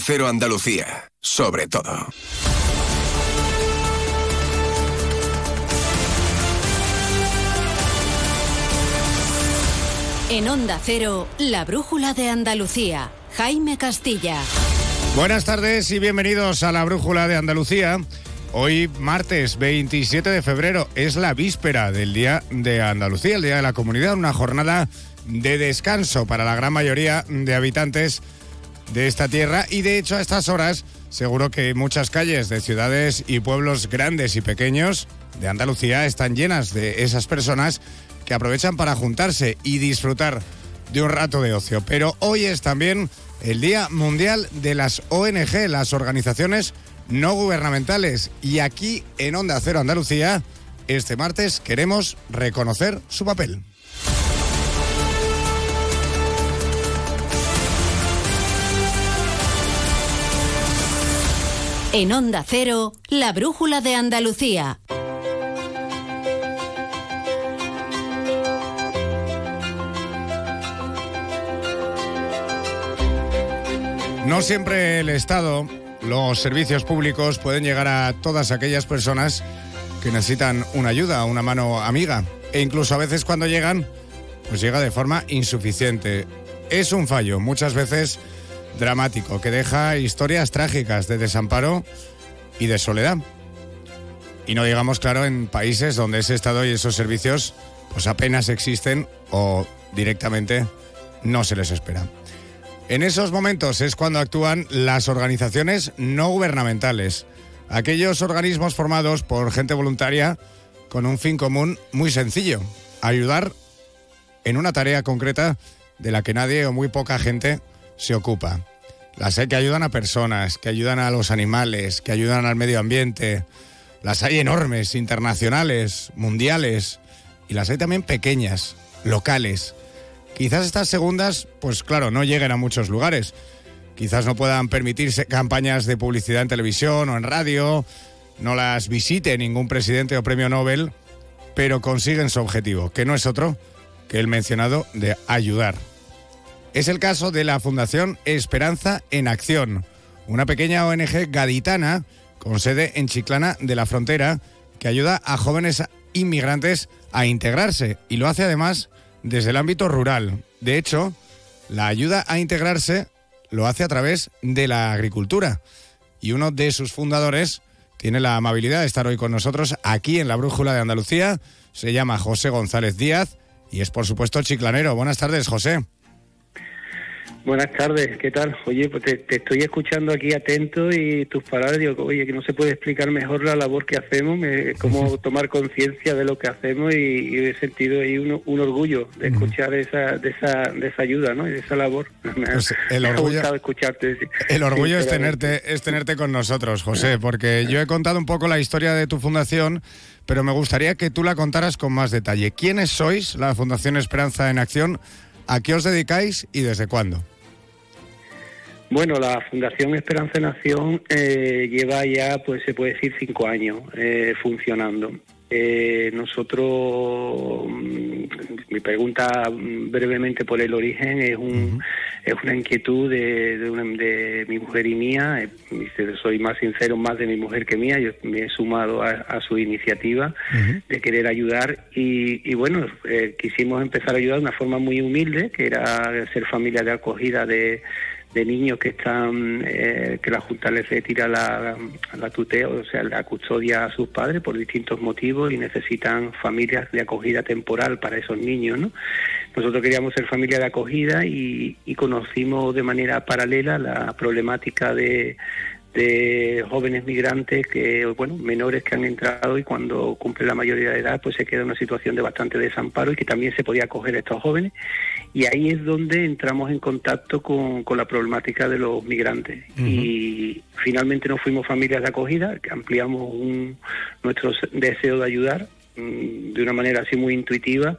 Cero Andalucía, sobre todo. En Onda Cero, la brújula de Andalucía. Jaime Castilla. Buenas tardes y bienvenidos a la brújula de Andalucía. Hoy, martes 27 de febrero, es la víspera del Día de Andalucía, el Día de la Comunidad, una jornada de descanso para la gran mayoría de habitantes de esta tierra y de hecho a estas horas seguro que muchas calles de ciudades y pueblos grandes y pequeños de Andalucía están llenas de esas personas que aprovechan para juntarse y disfrutar de un rato de ocio. Pero hoy es también el Día Mundial de las ONG, las organizaciones no gubernamentales. Y aquí en Onda Cero Andalucía, este martes queremos reconocer su papel. En Onda Cero, la brújula de Andalucía. No siempre el Estado, los servicios públicos pueden llegar a todas aquellas personas que necesitan una ayuda, una mano amiga. E incluso a veces cuando llegan, pues llega de forma insuficiente. Es un fallo, muchas veces dramático que deja historias trágicas de desamparo y de soledad. Y no digamos, claro, en países donde ese Estado y esos servicios pues apenas existen o directamente no se les espera. En esos momentos es cuando actúan las organizaciones no gubernamentales, aquellos organismos formados por gente voluntaria con un fin común muy sencillo, ayudar en una tarea concreta de la que nadie o muy poca gente se ocupa. Las hay que ayudan a personas, que ayudan a los animales, que ayudan al medio ambiente. Las hay enormes, internacionales, mundiales. Y las hay también pequeñas, locales. Quizás estas segundas, pues claro, no lleguen a muchos lugares. Quizás no puedan permitirse campañas de publicidad en televisión o en radio. No las visite ningún presidente o premio Nobel. Pero consiguen su objetivo, que no es otro que el mencionado de ayudar. Es el caso de la Fundación Esperanza en Acción, una pequeña ONG gaditana con sede en Chiclana de la Frontera que ayuda a jóvenes inmigrantes a integrarse y lo hace además desde el ámbito rural. De hecho, la ayuda a integrarse lo hace a través de la agricultura y uno de sus fundadores tiene la amabilidad de estar hoy con nosotros aquí en la Brújula de Andalucía. Se llama José González Díaz y es por supuesto chiclanero. Buenas tardes, José. Buenas tardes, ¿qué tal? Oye, pues te, estoy escuchando aquí atento y tus palabras, digo, oye, que no se puede explicar mejor la labor que hacemos, cómo tomar conciencia de lo que hacemos y, he sentido ahí un, orgullo de escuchar esa, de, esa, de esa ayuda, ¿no? Y de esa labor. Me, pues el orgullo, escucharte. El orgullo es tenerte, es tenerte con nosotros, José, porque yo he contado un poco la historia de tu fundación, pero me gustaría que tú la contaras con más detalle. ¿Quiénes sois, la Fundación Esperanza en Acción? ¿A qué os dedicáis y desde cuándo? Bueno, la Fundación Esperanza Nación eh, lleva ya, pues se puede decir, cinco años eh, funcionando. Eh, nosotros, mm, mi pregunta brevemente por el origen es, un, es una inquietud de, de, mi mujer y mía. Soy más sincero, más de mi mujer que mía. Yo me he sumado a, su iniciativa de querer ayudar y, y bueno, quisimos empezar a ayudar de una forma muy humilde, que era ser familia de acogida de de niños que están eh, que la Junta les retira la, la tuteo, o sea, la custodia a sus padres por distintos motivos y necesitan familias de acogida temporal para esos niños, ¿no? Nosotros queríamos ser familia de acogida y, y conocimos de manera paralela la problemática de de jóvenes migrantes que, bueno, menores que han entrado y cuando cumplen la mayoría de edad, pues se queda en una situación de bastante desamparo y que también se podía acoger a estos jóvenes. Y ahí es donde entramos en contacto con, con la problemática de los migrantes. Y finalmente nos fuimos familias de acogida, que ampliamos un, nuestro deseo de ayudar mm, de una manera así muy intuitiva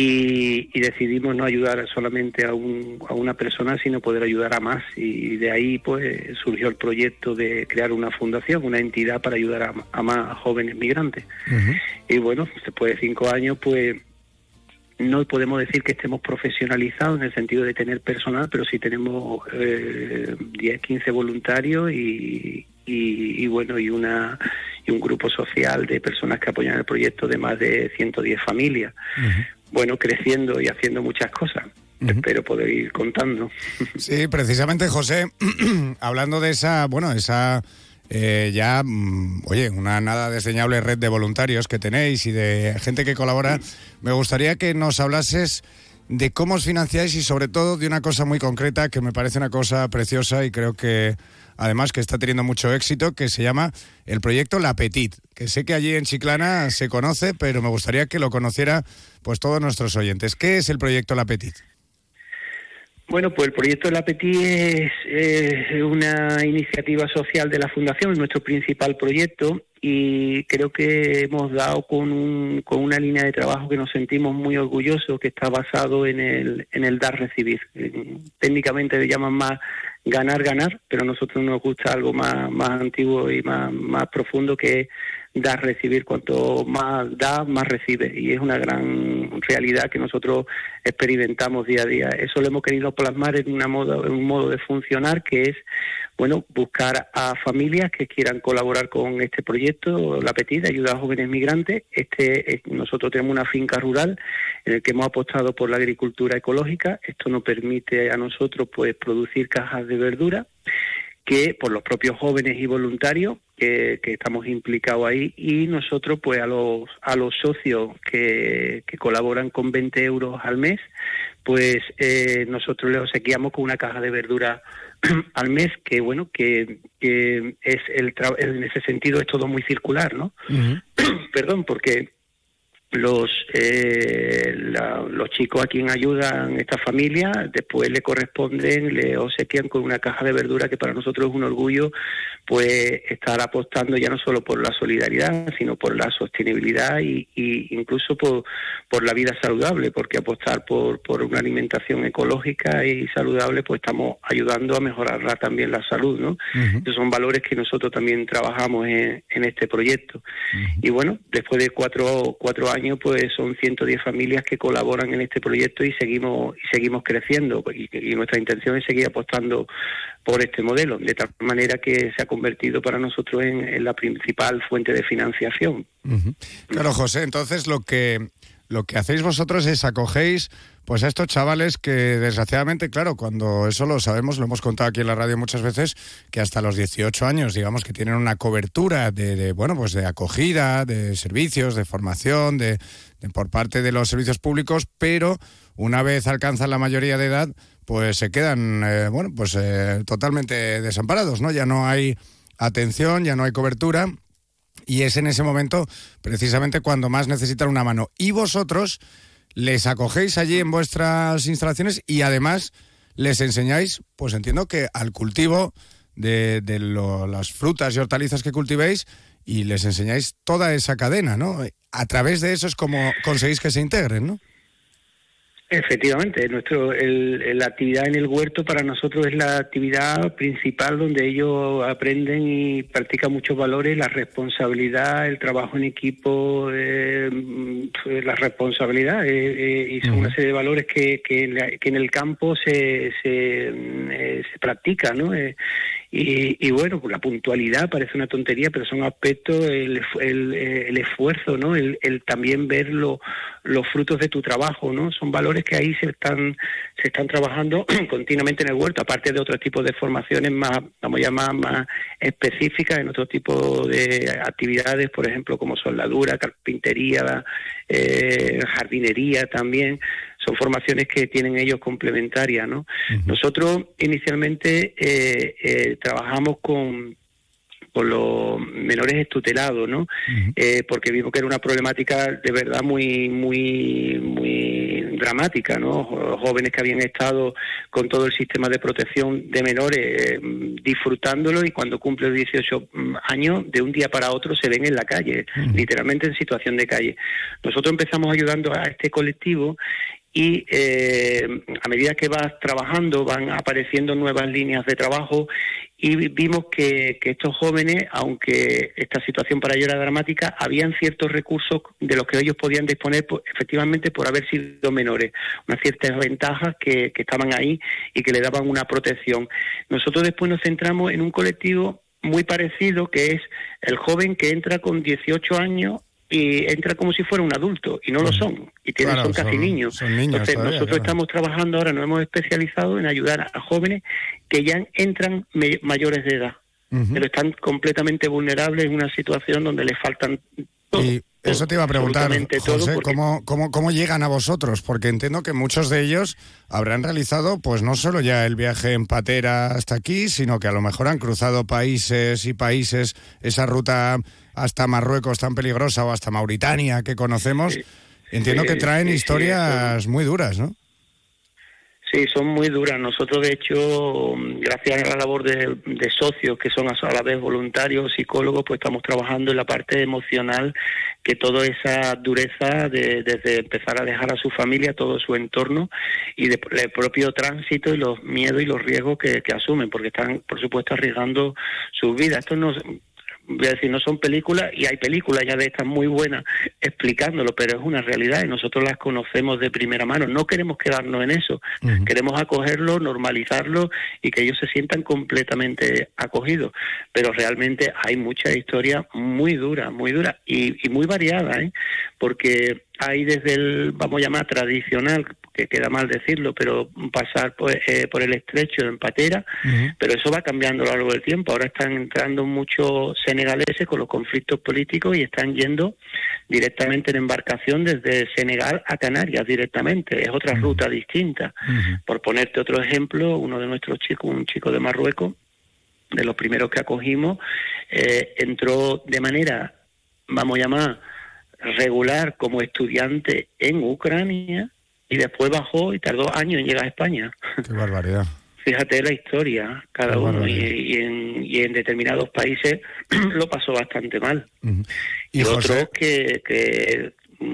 y, decidimos no ayudar solamente a, un, a, una persona, sino poder ayudar a más. Y de ahí pues surgió el proyecto de crear una fundación, una entidad para ayudar a, más jóvenes migrantes. Y bueno, después de cinco años pues no podemos decir que estemos profesionalizados en el sentido de tener personal, pero sí tenemos eh, 10, 15 voluntarios y, y, bueno, y una y un grupo social de personas que apoyan el proyecto de más de 110 familias. Bueno, creciendo y haciendo muchas cosas. Espero poder ir contando. Sí, precisamente, José, hablando de esa, bueno, esa eh, ya, mm, oye, una nada desdeñable red de voluntarios que tenéis y de gente que colabora, me gustaría que nos hablases de cómo os financiáis y sobre todo de una cosa muy concreta que me parece una cosa preciosa y creo que además que está teniendo mucho éxito, que se llama el proyecto La Petit, que sé que allí en Chiclana se conoce, pero me gustaría que lo conociera pues todos nuestros oyentes. ¿Qué es el proyecto La Petit? Bueno, pues el proyecto La Petit es, una iniciativa social de la Fundación, es nuestro principal proyecto y creo que hemos dado con, con una línea de trabajo que nos sentimos muy orgullosos, que está basado en el, en el dar-recibir. Técnicamente le llaman más ganar, ganar, pero a nosotros nos gusta algo más, más antiguo y más, más profundo que es dar, recibir. Cuanto más da, más recibe. Y es una gran realidad que nosotros experimentamos día a día. Eso lo hemos querido plasmar en, una modo, en un modo de funcionar que es bueno, buscar a familias que quieran colaborar con este proyecto, La Petita, Ayuda a Jóvenes Migrantes. Este, nosotros tenemos una finca rural en la que hemos apostado por la agricultura ecológica. Esto nos permite a nosotros pues producir cajas de verdura que por los propios jóvenes y voluntarios que, estamos implicados ahí y nosotros pues a los a los socios que, que colaboran con 20 euros al mes pues eh, nosotros les obsequiamos con una caja de verdura al mes que bueno que, que es el en ese sentido es todo muy circular no perdón porque los eh, los chicos a quien ayudan esta familia después le corresponden le obsequian con una caja de verdura que para nosotros es un orgullo pues estar apostando ya no solo por la solidaridad sino por la sostenibilidad y, incluso por, por la vida saludable porque apostar por, por una alimentación ecológica y saludable pues estamos ayudando a mejorar también la salud no Esos son valores que nosotros también trabajamos en, en este proyecto. Y bueno después de cuatro cuatro años pues son 110 familias que colaboran en este proyecto y seguimos y seguimos creciendo y, nuestra intención es seguir apostando por este modelo, de tal manera que se ha convertido para nosotros en, la principal fuente de financiación. Claro, José, entonces lo que lo que hacéis vosotros es acogéis pues a estos chavales que desgraciadamente, claro, cuando eso lo sabemos, lo hemos contado aquí en la radio muchas veces, que hasta los 18 años, digamos que tienen una cobertura de, bueno, pues de acogida, de servicios, de formación, de, por parte de los servicios públicos, pero una vez alcanzan la mayoría de edad, pues se quedan, eh, bueno, pues eh, totalmente desamparados, ¿no? Ya no hay atención, ya no hay cobertura y es en ese momento precisamente cuando más necesitan una mano. Y vosotros les acogéis allí en vuestras instalaciones y además les enseñáis, pues entiendo que al cultivo de, las frutas y hortalizas que cultivéis y les enseñáis toda esa cadena, ¿no? A través de eso es como conseguís que se integren, ¿no? Efectivamente, nuestro, el, la actividad en el huerto para nosotros es la actividad principal donde ellos aprenden y practican muchos valores, la responsabilidad, el trabajo en equipo, eh, la responsabilidad eh, eh, y son una serie de valores que, que, en, el campo se, se, se practica, ¿no? Y, bueno, pues la puntualidad parece una tontería, pero son aspectos, el, el, esfuerzo, ¿no? El, también ver los frutos de tu trabajo, ¿no? Son valores que ahí se están, se están trabajando continuamente en el huerto, aparte de otros tipos de formaciones más, vamos a llamar, más específicas en otro tipo de actividades, por ejemplo, como soldadura, carpintería, eh, jardinería también son formaciones que tienen ellos complementarias, ¿no? Nosotros inicialmente eh, eh, trabajamos con con los menores estutelados, ¿no? Eh, porque vimos que era una problemática de verdad muy, muy, muy dramática, ¿no? Jóvenes que habían estado con todo el sistema de protección de menores disfrutándolo y cuando cumplen 18 mm, años, de un día para otro se ven en la calle, literalmente en situación de calle. Nosotros empezamos ayudando a este colectivo y eh, a medida que vas trabajando van apareciendo nuevas líneas de trabajo y vimos que, estos jóvenes, aunque esta situación para ellos era dramática, habían ciertos recursos de los que ellos podían disponer pues, efectivamente por haber sido menores, unas ciertas ventajas que, que estaban ahí y que le daban una protección. Nosotros después nos centramos en un colectivo muy parecido que es el joven que entra con 18 años y entra como si fuera un adulto y no lo son y tienen son casi niños. Entonces nosotros estamos trabajando ahora, nos hemos especializado en ayudar a jóvenes que ya entran mayores de edad, pero están completamente vulnerables en una situación donde les faltan y eso te iba a preguntar, José, ¿cómo, cómo, cómo llegan a vosotros? Porque entiendo que muchos de ellos habrán realizado, pues no solo ya el viaje en patera hasta aquí, sino que a lo mejor han cruzado países y países, esa ruta hasta Marruecos tan peligrosa o hasta Mauritania que conocemos. Entiendo que traen historias muy duras, ¿no? Sí, son muy duras. Nosotros, de hecho, gracias a la labor de, socios que son a la vez voluntarios, psicólogos, pues estamos trabajando en la parte emocional, que toda esa dureza de, desde empezar a dejar a su familia, todo su entorno y de, el propio tránsito y los miedos y los riesgos que, que asumen, porque están, por supuesto, arriesgando sus vidas. Esto no, voy a decir, no son películas, y hay películas ya de estas muy buenas explicándolo, pero es una realidad y nosotros las conocemos de primera mano. No queremos quedarnos en eso, queremos acogerlo, normalizarlo y que ellos se sientan completamente acogidos. Pero realmente hay mucha historia muy dura, muy dura y, y muy variada, ¿eh? porque hay desde el, vamos a llamar, tradicional, que queda mal decirlo, pero pasar por, eh, por el estrecho en patera, pero eso va cambiando a lo largo del tiempo. Ahora están entrando muchos senegaleses con los conflictos políticos y están yendo directamente en embarcación desde Senegal a Canarias directamente. Es otra ruta distinta. Por ponerte otro ejemplo, uno de nuestros chicos, un chico de Marruecos, de los primeros que acogimos, eh, entró de manera, vamos a llamar, regular como estudiante en Ucrania y después bajó y tardó años en llegar a España. Qué barbaridad. Fíjate la historia, cada uno, y, en, y, en, determinados países lo pasó bastante mal. Y, otros que, que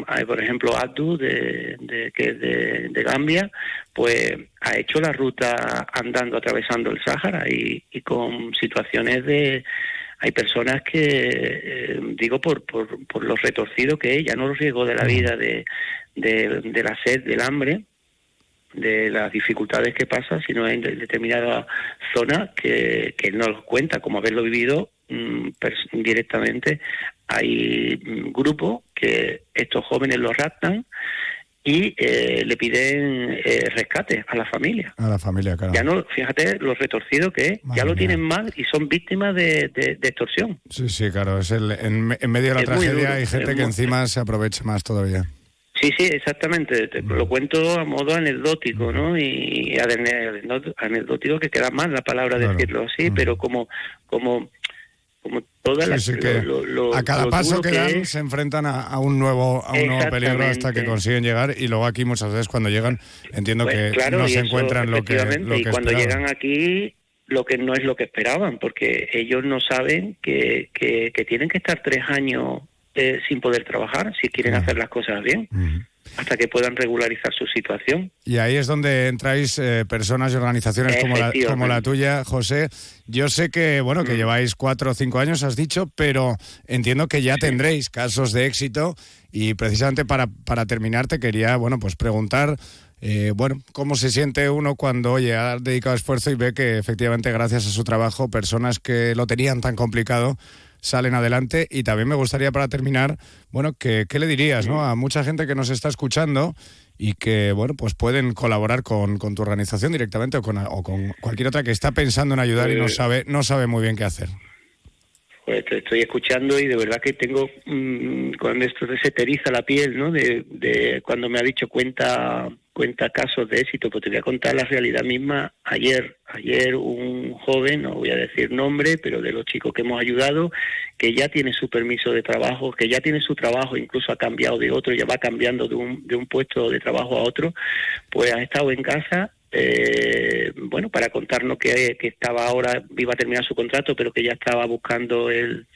hay, por ejemplo, Abdu, de, de, que de, de, Gambia, pues ha hecho la ruta andando, atravesando el Sáhara y, y con situaciones de, hay personas que, eh, digo, por, por, por lo retorcido que es, ya no los riesgos de la vida, de, de, la sed, del hambre, de las dificultades que pasa, sino en determinada zona que, que no los cuenta, como haberlo vivido mm, directamente. Hay mm, grupos que estos jóvenes los raptan y eh, le piden eh, rescate a la familia. A la familia, claro. Ya no, fíjate lo retorcido que es, ya lo tienen mal y son víctimas de, de, extorsión. Sí, sí, claro, es el, en, medio de la tragedia hay gente que encima se aprovecha más todavía. Sí, sí, exactamente. Te lo cuento a modo anecdótico, ¿no? Y anecdótico que queda mal la palabra decirlo así, pero como como como todas las a cada paso que dan se enfrentan a, un nuevo a un nuevo peligro hasta que consiguen llegar y luego aquí muchas veces cuando llegan entiendo pues que no se encuentran lo que, lo y cuando llegan aquí lo que no es lo que esperaban porque ellos no saben que, que, tienen que estar tres años eh, sin poder trabajar si quieren hacer las cosas bien hasta que puedan regularizar su situación. Y ahí es donde entráis eh, personas y organizaciones como la, como la tuya, José. Yo sé que, bueno, que mm. lleváis cuatro o cinco años, has dicho, pero entiendo que ya tendréis casos de éxito y precisamente para, para terminar te quería, bueno, pues preguntar eh, bueno, cómo se siente uno cuando, oye, ha dedicado esfuerzo y ve que efectivamente gracias a su trabajo personas que lo tenían tan complicado salen adelante. Y también me gustaría para terminar, bueno, que, ¿qué le dirías ¿no? a mucha gente que nos está escuchando y que, bueno, pues pueden colaborar con, con tu organización directamente o con, o con cualquier otra que está pensando en ayudar y no pues sabe, no sabe muy bien qué hacer? Pues te estoy escuchando y de verdad que tengo, mm, cuando esto se teriza la piel, ¿no? De, de cuando me ha dicho cuenta cuenta casos de éxito, pues te voy a contar la realidad misma. Ayer, ayer un joven, no voy a decir nombre, pero de los chicos que hemos ayudado, que ya tiene su permiso de trabajo, que ya tiene su trabajo, incluso ha cambiado de otro, ya va cambiando de un, de un puesto de trabajo a otro, pues ha estado en casa eh, bueno, para contarnos que, que, estaba ahora, iba a terminar su contrato, pero que ya estaba buscando el,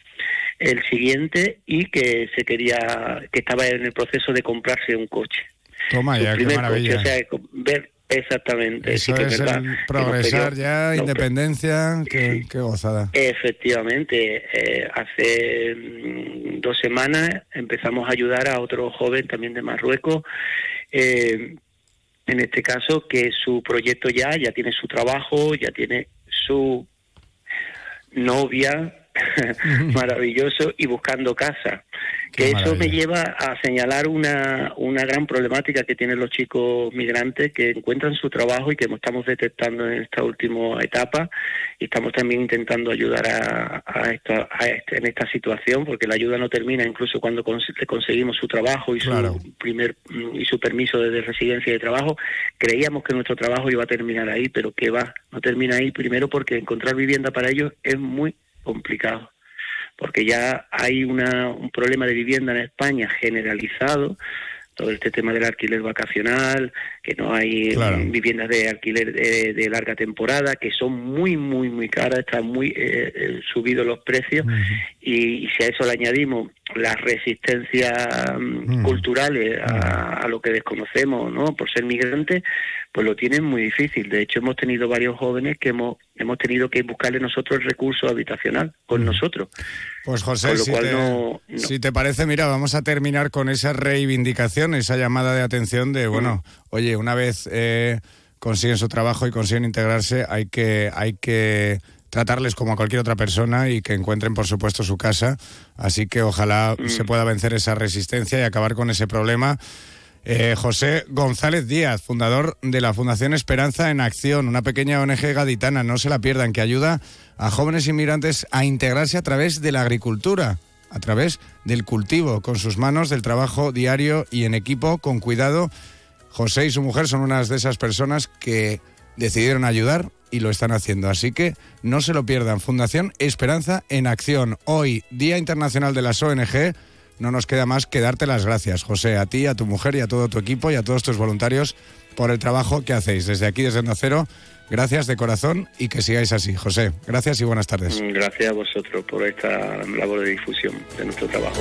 el siguiente y que se quería, que estaba en el proceso de comprarse un coche. Toma ya, qué maravilla. o sea, ver, Exactamente. Eso es, progresar ya, independencia, qué, gozada. Efectivamente, eh, hace mm, dos semanas empezamos a ayudar a otro joven también de Marruecos, eh, en este caso, que su proyecto ya, ya tiene su trabajo, ya tiene su novia, maravilloso, y buscando casa. Que eso me lleva a señalar una, una gran problemática que tienen los chicos migrantes que encuentran su trabajo y que estamos detectando en esta última etapa. Y estamos también intentando ayudar a, a, este, en esta situación porque la ayuda no termina incluso cuando conseguimos su trabajo y su primer y su permiso de residencia y de trabajo. Creíamos que nuestro trabajo iba a terminar ahí pero que va no termina ahí. Primero porque encontrar vivienda para ellos es muy complicado porque ya hay una, un problema de vivienda en España generalizado, todo este tema del alquiler vacacional, que no hay viviendas de alquiler de, larga temporada, que son muy, muy, muy caras, están muy eh, eh, subidos los precios, y, si a eso le añadimos las resistencias mm, culturales a, a, lo que desconocemos, ¿no? Por ser migrantes, pues lo tienen muy difícil. De hecho, hemos tenido varios jóvenes que hemos, hemos tenido que buscarle nosotros el recurso habitacional con nosotros. Pues José, si, te, si, te, parece, mira, vamos a terminar con esa reivindicación, esa llamada de atención de, bueno, oye, una vez eh, consiguen su trabajo y consiguen integrarse, hay que, hay que tratarles como a cualquier otra persona y que encuentren, por supuesto, su casa. Así que ojalá mm. se pueda vencer esa resistencia y acabar con ese problema eh, José González Díaz, fundador de la Fundación Esperanza en Acción, una pequeña ONG gaditana, no se la pierdan, que ayuda a jóvenes inmigrantes a integrarse a través de la agricultura, a través del cultivo, con sus manos, del trabajo diario y en equipo, con cuidado. José y su mujer son unas de esas personas que decidieron ayudar y lo están haciendo. Así que no se lo pierdan. Fundación Esperanza en Acción. Hoy, Día Internacional de las ONG no nos queda más que darte las gracias, José, a ti, a tu mujer y a todo tu equipo y a todos tus voluntarios por el trabajo que hacéis. Desde aquí, desde Nacero, gracias de corazón y que sigáis así. José, gracias y buenas tardes. Gracias a vosotros por esta labor de difusión de nuestro trabajo.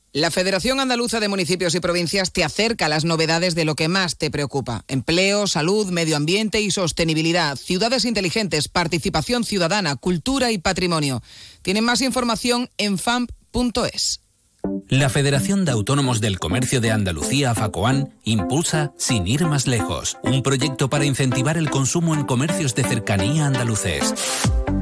La Federación Andaluza de Municipios y Provincias te acerca a las novedades de lo que más te preocupa. Empleo, salud, medio ambiente y sostenibilidad, ciudades inteligentes, participación ciudadana, cultura y patrimonio. Tienen más información en famp.es. La Federación de Autónomos del Comercio de Andalucía, FACOAN, impulsa Sin ir más lejos, un proyecto para incentivar el consumo en comercios de cercanía andaluces.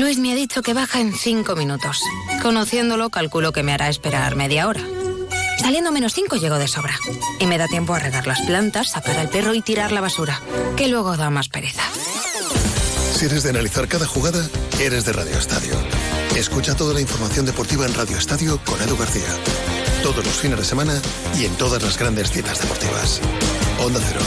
Luis me ha dicho que baja en cinco minutos. Conociéndolo, calculo que me hará esperar media hora. Saliendo menos 5 llego de sobra. Y me da tiempo a regar las plantas, sacar al perro y tirar la basura, que luego da más pereza. Si eres de analizar cada jugada, eres de Radio Estadio. Escucha toda la información deportiva en Radio Estadio con Edu García. Todos los fines de semana y en todas las grandes citas deportivas. Onda Cero,